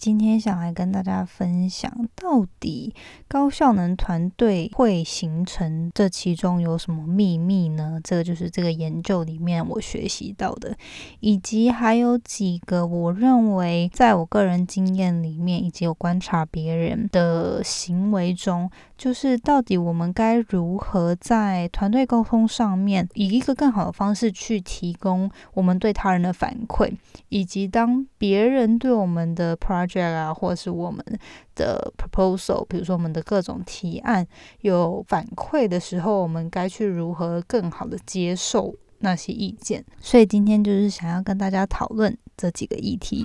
今天想来跟大家分享，到底高效能团队会形成这其中有什么秘密呢？这个就是这个研究里面我学习到的，以及还有几个我认为在我个人经验里面，以及我观察别人的行为中，就是到底我们该如何在团队沟通上面，以一个更好的方式去提供我们对他人的反馈，以及当别人对我们的 project 啊，或是我们的 proposal，比如说我们的各种提案有反馈的时候，我们该去如何更好的接受那些意见？所以今天就是想要跟大家讨论这几个议题。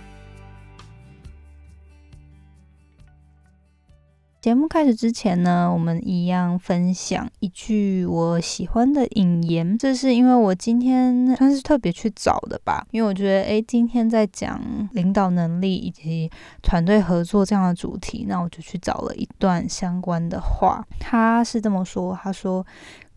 节目开始之前呢，我们一样分享一句我喜欢的引言。这是因为我今天算是特别去找的吧，因为我觉得，诶，今天在讲领导能力以及团队合作这样的主题，那我就去找了一段相关的话。他是这么说，他说。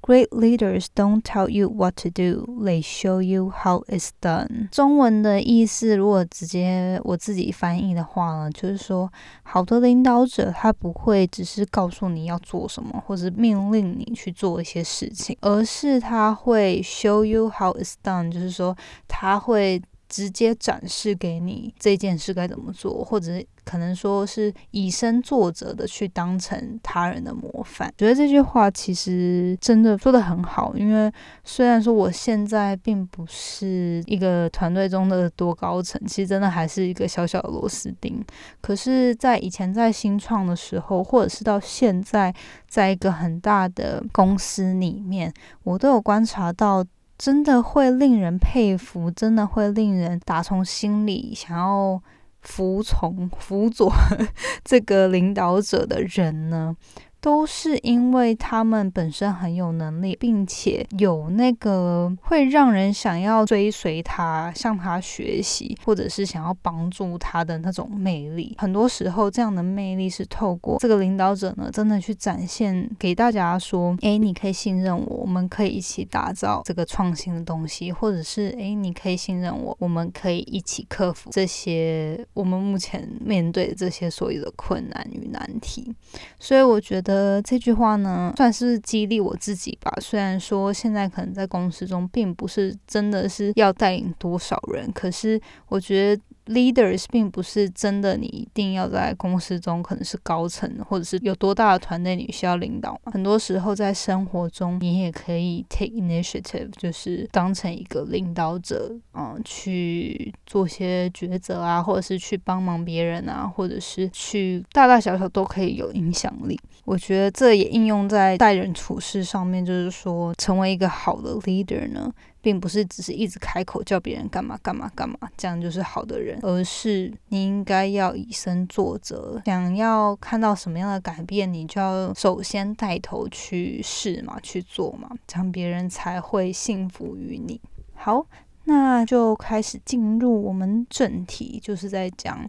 Great leaders don't tell you what to do; they show you how it's done. 中文的意思，如果直接我自己翻译的话呢，就是说，好的领导者他不会只是告诉你要做什么，或者命令你去做一些事情，而是他会 show you how it's done，就是说他会直接展示给你这件事该怎么做，或者。可能说是以身作则的去当成他人的模范，觉得这句话其实真的说的很好。因为虽然说我现在并不是一个团队中的多高层，其实真的还是一个小小的螺丝钉。可是，在以前在新创的时候，或者是到现在，在一个很大的公司里面，我都有观察到，真的会令人佩服，真的会令人打从心里想要。服从、辅佐这个领导者的人呢？都是因为他们本身很有能力，并且有那个会让人想要追随他、向他学习，或者是想要帮助他的那种魅力。很多时候，这样的魅力是透过这个领导者呢，真的去展现给大家说：“诶，你可以信任我，我们可以一起打造这个创新的东西，或者是诶，你可以信任我，我们可以一起克服这些我们目前面对的这些所有的困难与难题。”所以，我觉得。呃，这句话呢，算是激励我自己吧。虽然说现在可能在公司中，并不是真的是要带领多少人，可是我觉得。Leaders 并不是真的，你一定要在公司中可能是高层，或者是有多大的团队你需要领导？很多时候在生活中，你也可以 take initiative，就是当成一个领导者，嗯，去做些抉择啊，或者是去帮忙别人啊，或者是去大大小小都可以有影响力。我觉得这也应用在待人处事上面，就是说成为一个好的 leader 呢。并不是只是一直开口叫别人干嘛干嘛干嘛，这样就是好的人，而是你应该要以身作则。想要看到什么样的改变，你就要首先带头去试嘛，去做嘛，这样别人才会信服于你。好，那就开始进入我们正题，就是在讲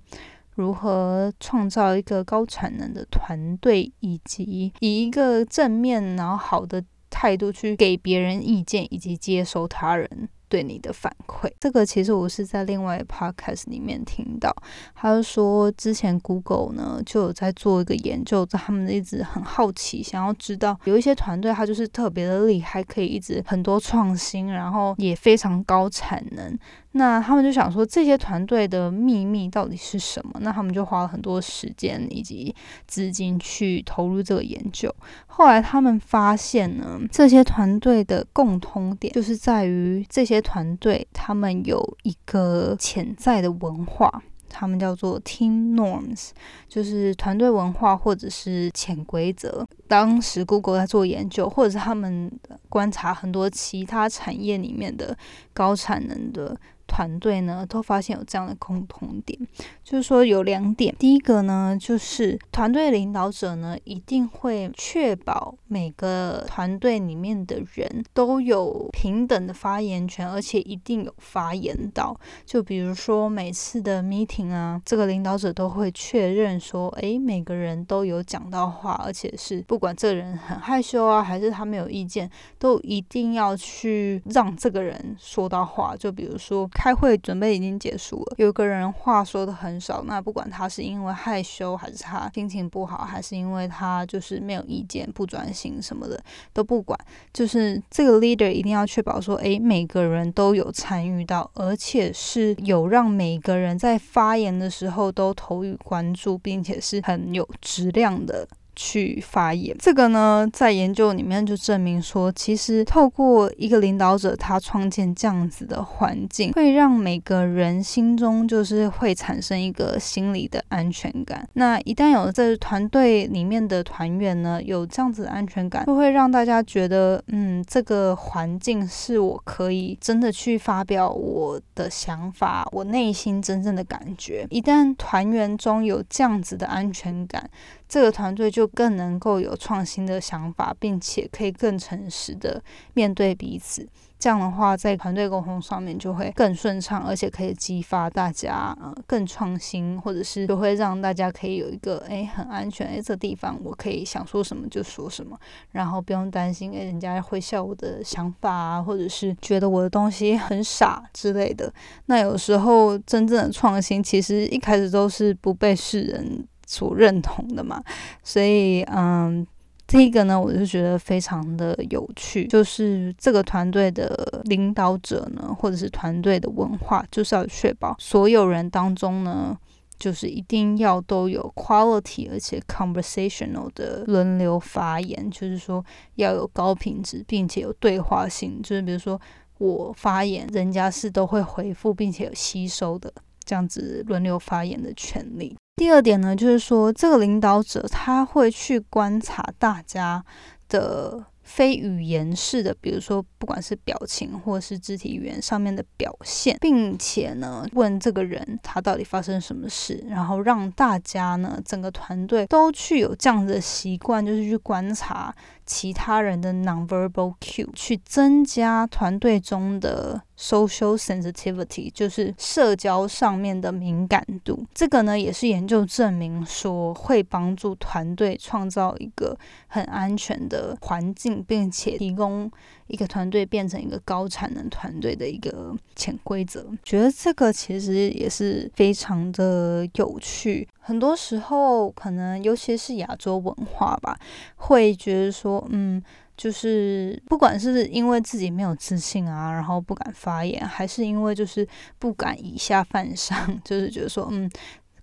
如何创造一个高产能的团队，以及以一个正面然后好的。态度去给别人意见，以及接收他人对你的反馈。这个其实我是在另外 podcast 里面听到，他就说之前 Google 呢就有在做一个研究，他们一直很好奇，想要知道有一些团队他就是特别的厉害，可以一直很多创新，然后也非常高产能。那他们就想说，这些团队的秘密到底是什么？那他们就花了很多时间以及资金去投入这个研究。后来他们发现呢，这些团队的共通点就是在于这些团队他们有一个潜在的文化。他们叫做 team norms，就是团队文化或者是潜规则。当时 Google 在做研究，或者是他们观察很多其他产业里面的高产能的。团队呢，都发现有这样的共同点，就是说有两点。第一个呢，就是团队领导者呢，一定会确保每个团队里面的人都有平等的发言权，而且一定有发言到。就比如说每次的 meeting 啊，这个领导者都会确认说，诶，每个人都有讲到话，而且是不管这个人很害羞啊，还是他没有意见，都一定要去让这个人说到话。就比如说。开会准备已经结束了，有个人话说的很少，那不管他是因为害羞，还是他心情不好，还是因为他就是没有意见、不专心什么的，都不管，就是这个 leader 一定要确保说，诶，每个人都有参与到，而且是有让每个人在发言的时候都投予关注，并且是很有质量的。去发言，这个呢，在研究里面就证明说，其实透过一个领导者，他创建这样子的环境，会让每个人心中就是会产生一个心理的安全感。那一旦有这团队里面的团员呢，有这样子的安全感，就会让大家觉得，嗯，这个环境是我可以真的去发表我的想法，我内心真正的感觉。一旦团员中有这样子的安全感。这个团队就更能够有创新的想法，并且可以更诚实的面对彼此。这样的话，在团队沟通上面就会更顺畅，而且可以激发大家呃更创新，或者是就会让大家可以有一个诶很安全诶这地方我可以想说什么就说什么，然后不用担心诶人家会笑我的想法啊，或者是觉得我的东西很傻之类的。那有时候真正的创新其实一开始都是不被世人。所认同的嘛，所以嗯，这一个呢，我就觉得非常的有趣，就是这个团队的领导者呢，或者是团队的文化，就是要确保所有人当中呢，就是一定要都有 quality，而且 conversational 的轮流发言，就是说要有高品质，并且有对话性，就是比如说我发言，人家是都会回复，并且有吸收的这样子轮流发言的权利。第二点呢，就是说这个领导者他会去观察大家的非语言式的，比如说不管是表情或是肢体语言上面的表现，并且呢问这个人他到底发生什么事，然后让大家呢整个团队都去有这样子的习惯，就是去观察。其他人的 nonverbal cue 去增加团队中的 social sensitivity，就是社交上面的敏感度。这个呢，也是研究证明说会帮助团队创造一个很安全的环境，并且提供一个团队变成一个高产能团队的一个潜规则。觉得这个其实也是非常的有趣。很多时候，可能尤其是亚洲文化吧，会觉得说，嗯，就是不管是因为自己没有自信啊，然后不敢发言，还是因为就是不敢以下犯上，就是觉得说，嗯，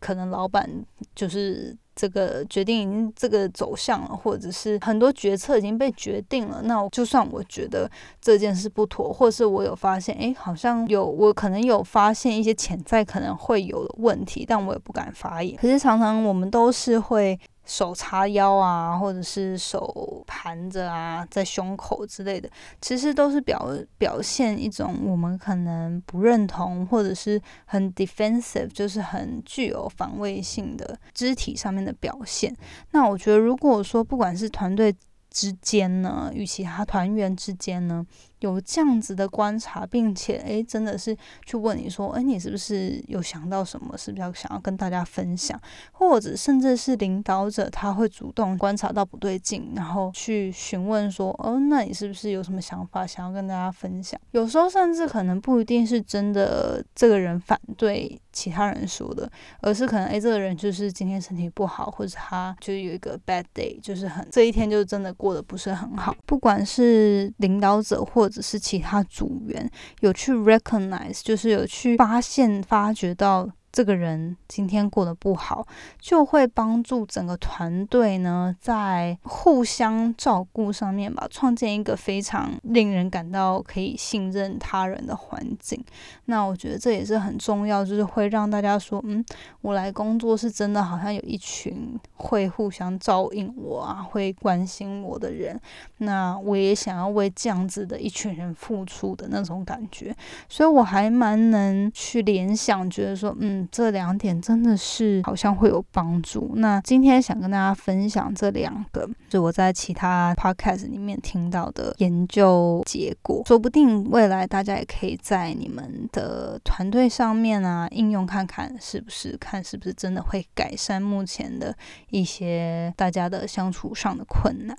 可能老板就是。这个决定这个走向了，或者是很多决策已经被决定了。那就算我觉得这件事不妥，或是我有发现，哎，好像有我可能有发现一些潜在可能会有的问题，但我也不敢发言。可是常常我们都是会。手叉腰啊，或者是手盘着啊，在胸口之类的，其实都是表表现一种我们可能不认同，或者是很 defensive，就是很具有防卫性的肢体上面的表现。那我觉得，如果说不管是团队之间呢，与其他团员之间呢，有这样子的观察，并且诶，真的是去问你说，诶，你是不是有想到什么？是不是要想要跟大家分享？或者甚至是领导者他会主动观察到不对劲，然后去询问说，哦，那你是不是有什么想法想要跟大家分享？有时候甚至可能不一定是真的这个人反对其他人说的，而是可能诶，这个人就是今天身体不好，或者他就有一个 bad day，就是很这一天就真的过得不是很好。不管是领导者或只是其他组员有去 recognize，就是有去发现、发掘到这个人今天过得不好，就会帮助整个团队呢，在互相照顾上面吧，创建一个非常令人感到可以信任他人的环境。那我觉得这也是很重要，就是会让大家说，嗯，我来工作是真的，好像有一群会互相照应我啊，会关心我的人。那我也想要为这样子的一群人付出的那种感觉，所以我还蛮能去联想，觉得说，嗯。这两点真的是好像会有帮助。那今天想跟大家分享这两个，是我在其他 podcast 里面听到的研究结果，说不定未来大家也可以在你们的团队上面啊应用看看，是不是看是不是真的会改善目前的一些大家的相处上的困难。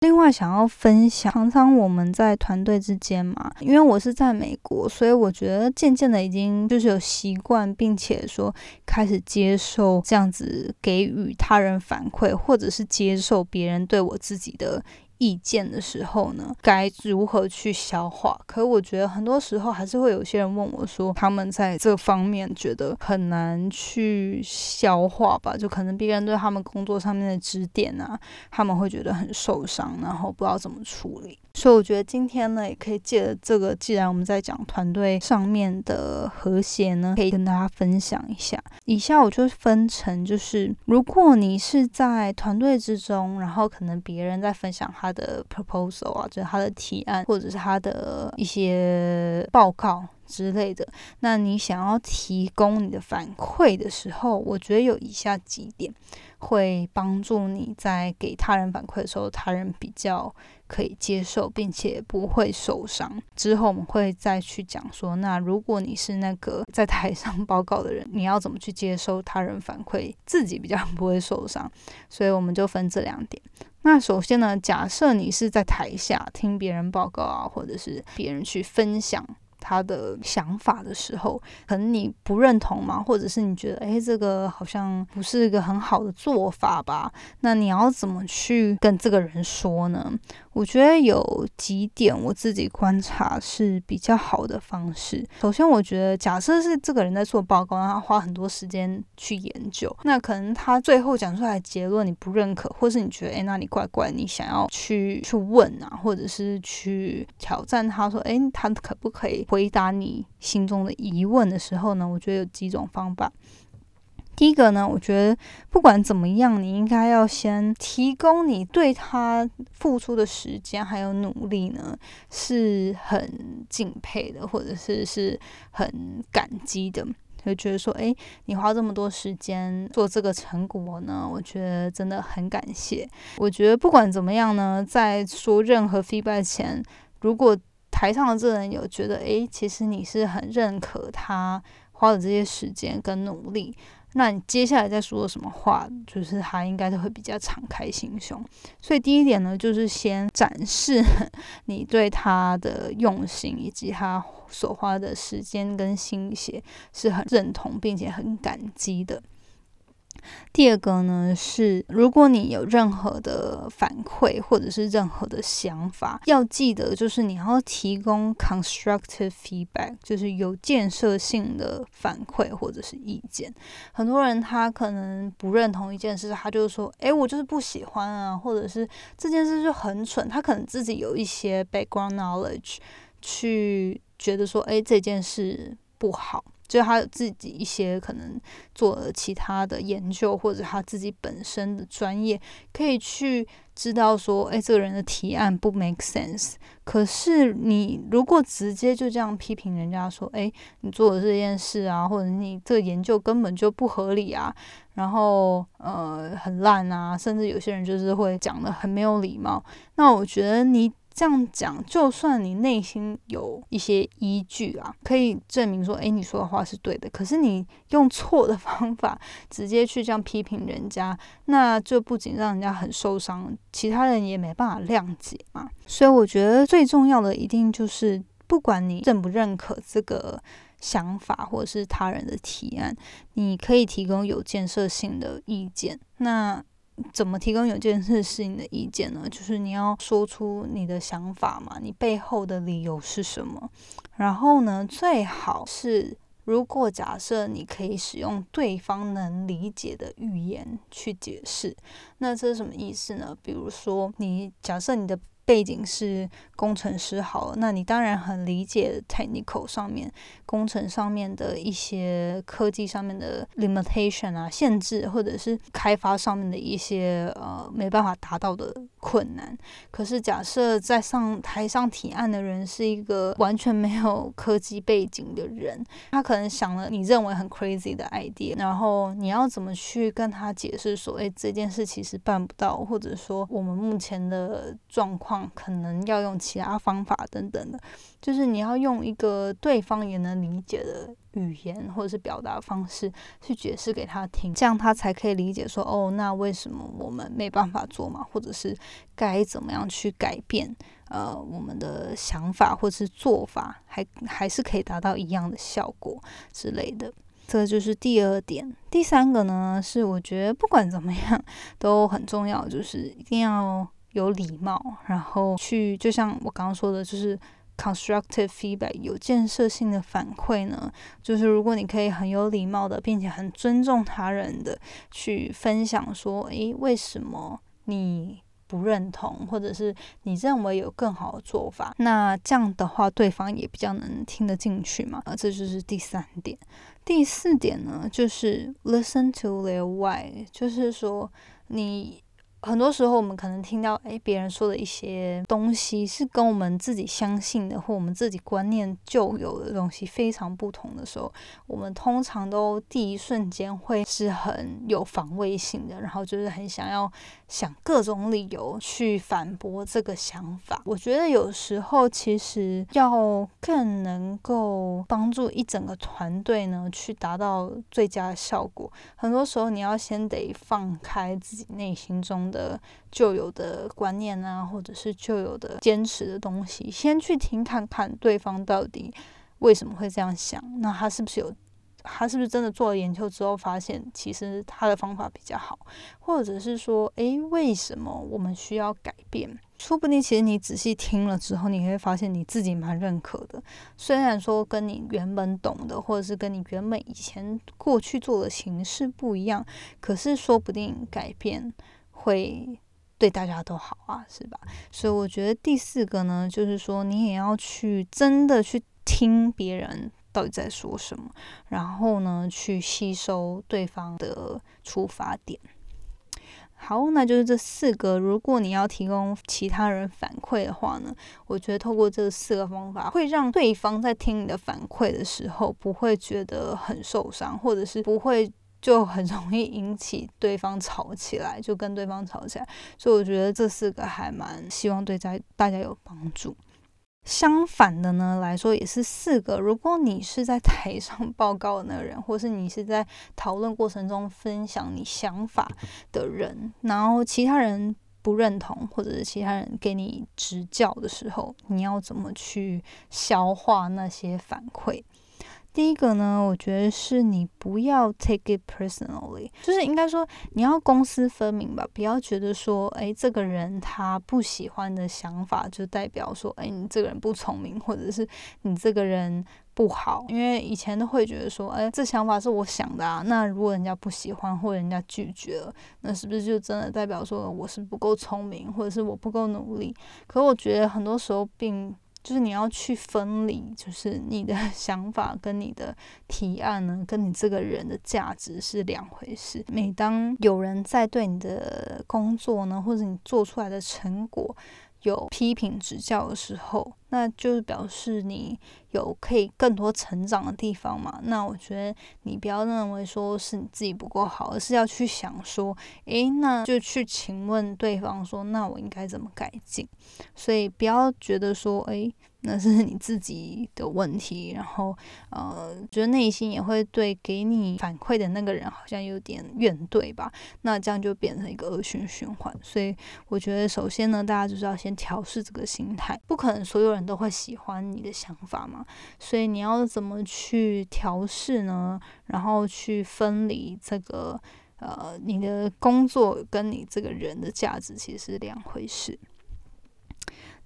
另外，想要分享，常常我们在团队之间嘛，因为我是在美国，所以我觉得渐渐的已经就是有习惯，并且说开始接受这样子给予他人反馈，或者是接受别人对我自己的。意见的时候呢，该如何去消化？可我觉得很多时候还是会有些人问我说，他们在这方面觉得很难去消化吧？就可能别人对他们工作上面的指点啊，他们会觉得很受伤，然后不知道怎么处理。所以我觉得今天呢，也可以借着这个，既然我们在讲团队上面的和谐呢，可以跟大家分享一下。以下我就分成，就是如果你是在团队之中，然后可能别人在分享他的 proposal 啊，就是他的提案，或者是他的一些报告。之类的，那你想要提供你的反馈的时候，我觉得有以下几点会帮助你在给他人反馈的时候，他人比较可以接受，并且不会受伤。之后我们会再去讲说，那如果你是那个在台上报告的人，你要怎么去接受他人反馈，自己比较不会受伤。所以我们就分这两点。那首先呢，假设你是在台下听别人报告啊，或者是别人去分享。他的想法的时候，可能你不认同嘛，或者是你觉得，哎，这个好像不是一个很好的做法吧？那你要怎么去跟这个人说呢？我觉得有几点我自己观察是比较好的方式。首先，我觉得假设是这个人在做报告，他花很多时间去研究，那可能他最后讲出来的结论你不认可，或是你觉得哎，那你怪怪，你想要去去问啊，或者是去挑战他说，哎，他可不可以回答你心中的疑问的时候呢？我觉得有几种方法。第一个呢，我觉得不管怎么样，你应该要先提供你对他付出的时间还有努力呢，是很敬佩的，或者是是很感激的，就觉得说，哎，你花这么多时间做这个成果呢，我觉得真的很感谢。我觉得不管怎么样呢，在说任何 feedback 前，如果台上的这人有觉得，哎，其实你是很认可他花的这些时间跟努力。那你接下来在说什么话，就是他应该都会比较敞开心胸。所以第一点呢，就是先展示你对他的用心，以及他所花的时间跟心血是很认同，并且很感激的。第二个呢是，如果你有任何的反馈或者是任何的想法，要记得就是你要提供 constructive feedback，就是有建设性的反馈或者是意见。很多人他可能不认同一件事，他就说：“诶，我就是不喜欢啊，或者是这件事就很蠢。”他可能自己有一些 background knowledge，去觉得说：“诶，这件事不好。”就他有自己一些可能做了其他的研究，或者他自己本身的专业，可以去知道说，哎，这个人的提案不 make sense。可是你如果直接就这样批评人家说，哎，你做的这件事啊，或者你这个研究根本就不合理啊，然后呃很烂啊，甚至有些人就是会讲的很没有礼貌，那我觉得你。这样讲，就算你内心有一些依据啊，可以证明说，哎，你说的话是对的。可是你用错的方法，直接去这样批评人家，那就不仅让人家很受伤，其他人也没办法谅解嘛。所以我觉得最重要的，一定就是不管你认不认可这个想法，或者是他人的提案，你可以提供有建设性的意见。那怎么提供有件事是你的意见呢？就是你要说出你的想法嘛，你背后的理由是什么？然后呢，最好是如果假设你可以使用对方能理解的语言去解释，那这是什么意思呢？比如说，你假设你的。背景是工程师好了，那你当然很理解 technical 上面工程上面的一些科技上面的 limitation 啊限制，或者是开发上面的一些呃没办法达到的困难。可是假设在上台上提案的人是一个完全没有科技背景的人，他可能想了你认为很 crazy 的 idea，然后你要怎么去跟他解释说，哎，这件事其实办不到，或者说我们目前的状况。可能要用其他方法等等的，就是你要用一个对方也能理解的语言或者是表达方式去解释给他听，这样他才可以理解说哦，那为什么我们没办法做嘛？或者是该怎么样去改变呃我们的想法或者是做法，还还是可以达到一样的效果之类的。这就是第二点。第三个呢，是我觉得不管怎么样 都很重要，就是一定要。有礼貌，然后去，就像我刚刚说的，就是 constructive feedback，有建设性的反馈呢。就是如果你可以很有礼貌的，并且很尊重他人的去分享，说，诶，为什么你不认同，或者是你认为有更好的做法，那这样的话，对方也比较能听得进去嘛。啊，这就是第三点。第四点呢，就是 listen to their why，就是说你。很多时候，我们可能听到诶别人说的一些东西是跟我们自己相信的或我们自己观念就有的东西非常不同的时候，我们通常都第一瞬间会是很有防卫性的，然后就是很想要想各种理由去反驳这个想法。我觉得有时候其实要更能够帮助一整个团队呢去达到最佳效果，很多时候你要先得放开自己内心中。的旧有的观念啊，或者是旧有的坚持的东西，先去听看看对方到底为什么会这样想。那他是不是有，他是不是真的做了研究之后发现，其实他的方法比较好，或者是说，诶，为什么我们需要改变？说不定其实你仔细听了之后，你会发现你自己蛮认可的。虽然说跟你原本懂的，或者是跟你原本以前过去做的形式不一样，可是说不定改变。会对大家都好啊，是吧？所以我觉得第四个呢，就是说你也要去真的去听别人到底在说什么，然后呢，去吸收对方的出发点。好，那就是这四个。如果你要提供其他人反馈的话呢，我觉得透过这四个方法，会让对方在听你的反馈的时候，不会觉得很受伤，或者是不会。就很容易引起对方吵起来，就跟对方吵起来，所以我觉得这四个还蛮希望对在大家有帮助。相反的呢来说，也是四个。如果你是在台上报告的那个人，或是你是在讨论过程中分享你想法的人，然后其他人不认同，或者是其他人给你指教的时候，你要怎么去消化那些反馈？第一个呢，我觉得是你不要 take it personally，就是应该说你要公私分明吧，不要觉得说，哎，这个人他不喜欢的想法就代表说，哎，你这个人不聪明，或者是你这个人不好。因为以前都会觉得说，哎，这想法是我想的啊，那如果人家不喜欢或人家拒绝了，那是不是就真的代表说我是不够聪明，或者是我不够努力？可我觉得很多时候并。就是你要去分离，就是你的 想法跟你的提案呢，跟你这个人的价值是两回事。每当有人在对你的工作呢，或者你做出来的成果，有批评指教的时候，那就是表示你有可以更多成长的地方嘛。那我觉得你不要认为说是你自己不够好，而是要去想说，诶，那就去请问对方说，那我应该怎么改进？所以不要觉得说，诶。那是你自己的问题，然后呃，觉得内心也会对给你反馈的那个人好像有点怨怼吧，那这样就变成一个恶性循环。所以我觉得，首先呢，大家就是要先调试这个心态，不可能所有人都会喜欢你的想法嘛，所以你要怎么去调试呢？然后去分离这个呃，你的工作跟你这个人的价值其实是两回事。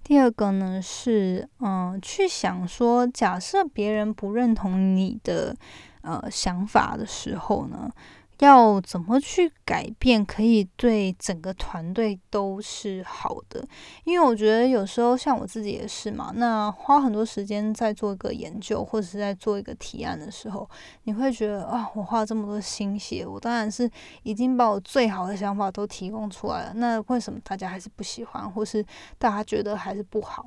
第二个呢是，嗯，去想说，假设别人不认同你的呃想法的时候呢。要怎么去改变，可以对整个团队都是好的？因为我觉得有时候像我自己也是嘛，那花很多时间在做一个研究或者是在做一个提案的时候，你会觉得啊，我花了这么多心血，我当然是已经把我最好的想法都提供出来了，那为什么大家还是不喜欢，或是大家觉得还是不好？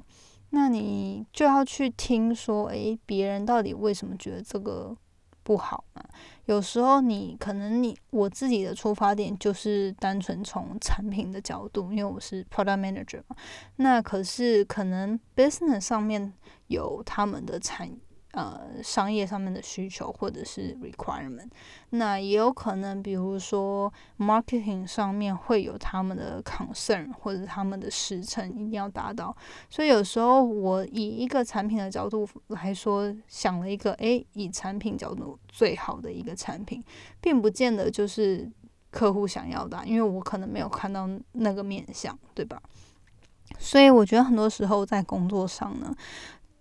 那你就要去听说，诶，别人到底为什么觉得这个？不好嘛？有时候你可能你我自己的出发点就是单纯从产品的角度，因为我是 product manager 嘛。那可是可能 business 上面有他们的产。呃，商业上面的需求或者是 requirement，那也有可能，比如说 marketing 上面会有他们的 concern 或者他们的时程一定要达到，所以有时候我以一个产品的角度来说，想了一个，诶，以产品角度最好的一个产品，并不见得就是客户想要的，因为我可能没有看到那个面相，对吧？所以我觉得很多时候在工作上呢。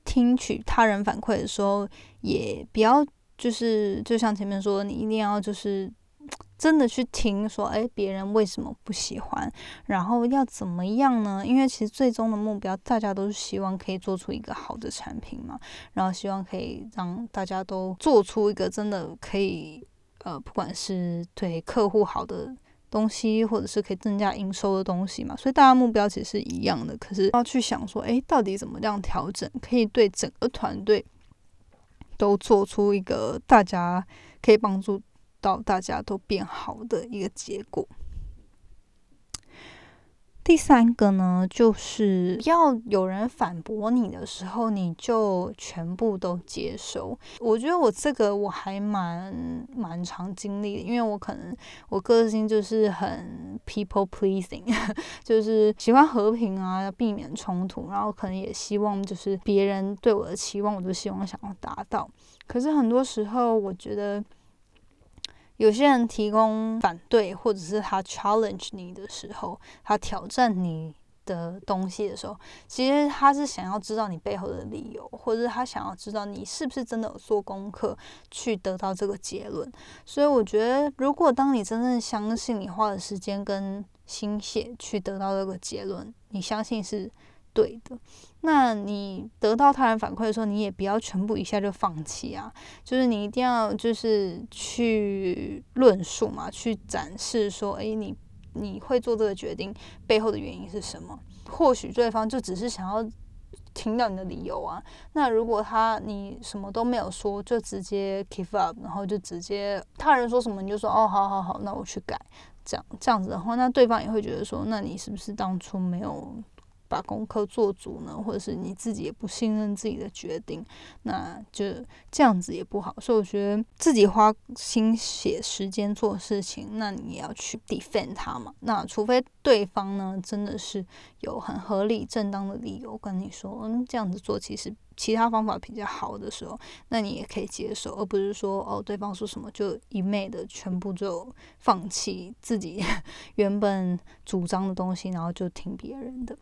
听取他人反馈的时候，也不要就是就像前面说，你一定要就是真的去听说，哎，别人为什么不喜欢，然后要怎么样呢？因为其实最终的目标，大家都是希望可以做出一个好的产品嘛，然后希望可以让大家都做出一个真的可以，呃，不管是对客户好的。东西，或者是可以增加营收的东西嘛，所以大家目标其实是一样的。可是要去想说，哎，到底怎么样调整，可以对整个团队都做出一个大家可以帮助到大家都变好的一个结果。第三个呢，就是要有人反驳你的时候，你就全部都接受。我觉得我这个我还蛮蛮常经历的，因为我可能我个性就是很 people pleasing，就是喜欢和平啊，要避免冲突，然后可能也希望就是别人对我的期望，我都希望想要达到。可是很多时候，我觉得。有些人提供反对，或者是他 challenge 你的时候，他挑战你的东西的时候，其实他是想要知道你背后的理由，或者是他想要知道你是不是真的有做功课去得到这个结论。所以我觉得，如果当你真正相信你花的时间跟心血去得到这个结论，你相信是。对的，那你得到他人反馈的时候，你也不要全部一下就放弃啊，就是你一定要就是去论述嘛，去展示说，诶，你你会做这个决定背后的原因是什么？或许对方就只是想要听到你的理由啊。那如果他你什么都没有说，就直接 give up，然后就直接他人说什么你就说哦，好好好，那我去改，这样这样子的话，那对方也会觉得说，那你是不是当初没有？把功课做足呢，或者是你自己也不信任自己的决定，那就这样子也不好。所以我觉得自己花心血时间做事情，那你也要去 defend 他嘛。那除非对方呢真的是有很合理正当的理由跟你说，嗯，这样子做其实其他方法比较好的时候，那你也可以接受，而不是说哦，对方说什么就一昧的全部就放弃自己 原本主张的东西，然后就听别人的。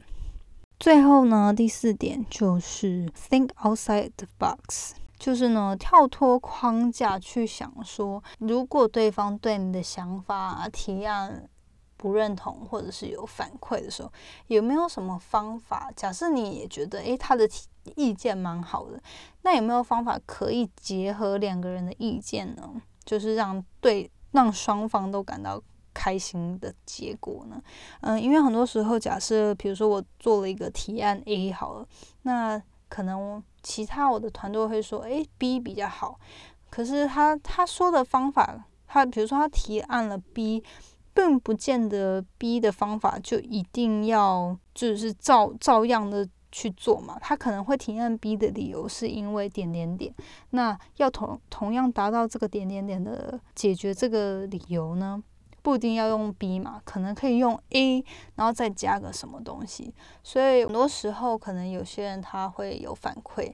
最后呢，第四点就是 think outside the box，就是呢跳脱框架去想说，如果对方对你的想法啊提案不认同，或者是有反馈的时候，有没有什么方法？假设你也觉得诶他的意见蛮好的，那有没有方法可以结合两个人的意见呢？就是让对让双方都感到。开心的结果呢？嗯，因为很多时候，假设比如说我做了一个提案 A 好了，那可能其他我的团队会说，诶 b 比较好。可是他他说的方法，他比如说他提案了 B，并不见得 B 的方法就一定要就是照照样的去做嘛。他可能会提案 B 的理由是因为点点点，那要同同样达到这个点点点的解决这个理由呢？不一定要用 B 嘛，可能可以用 A，然后再加个什么东西。所以很多时候，可能有些人他会有反馈，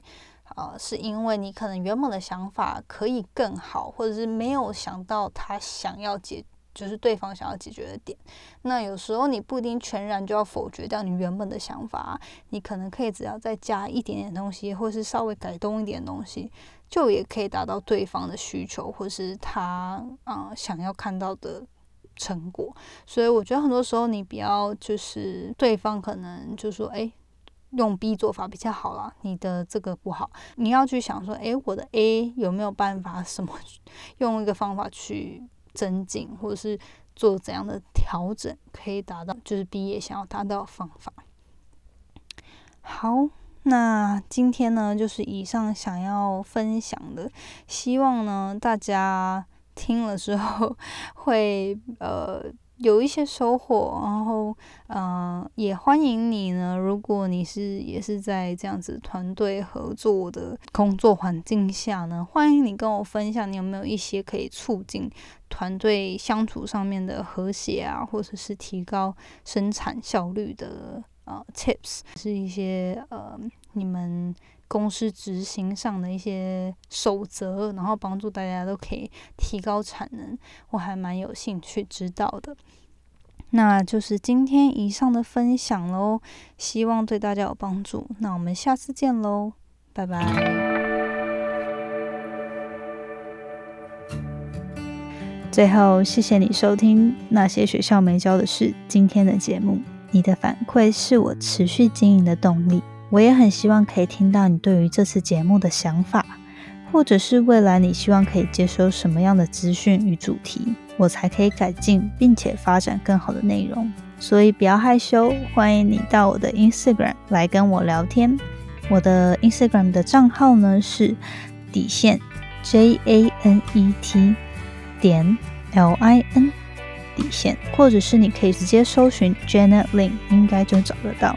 啊，是因为你可能原本的想法可以更好，或者是没有想到他想要解就是对方想要解决的点。那有时候你不一定全然就要否决掉你原本的想法，你可能可以只要再加一点点东西，或是稍微改动一点东西，就也可以达到对方的需求，或是他啊想要看到的成果。所以我觉得很多时候你不要就是对方可能就说哎。用 B 做法比较好啦，你的这个不好，你要去想说，诶，我的 A 有没有办法什么 用一个方法去增进，或者是做怎样的调整，可以达到就是 B 也想要达到的方法。好，那今天呢，就是以上想要分享的，希望呢大家听了之后会呃。有一些收获，然后，嗯，也欢迎你呢。如果你是也是在这样子团队合作的工作环境下呢，欢迎你跟我分享，你有没有一些可以促进团队相处上面的和谐啊，或者是提高生产效率的呃 tips，是一些呃你们。公司执行上的一些守则，然后帮助大家都可以提高产能，我还蛮有兴趣知道的。那就是今天以上的分享喽，希望对大家有帮助。那我们下次见喽，拜拜。最后，谢谢你收听那些学校没教的事今天的节目，你的反馈是我持续经营的动力。我也很希望可以听到你对于这次节目的想法，或者是未来你希望可以接收什么样的资讯与主题，我才可以改进并且发展更好的内容。所以不要害羞，欢迎你到我的 Instagram 来跟我聊天。我的 Instagram 的账号呢是底线 J A N E T 点 L I N 底线，或者是你可以直接搜寻 Janet Lin，应该就找得到。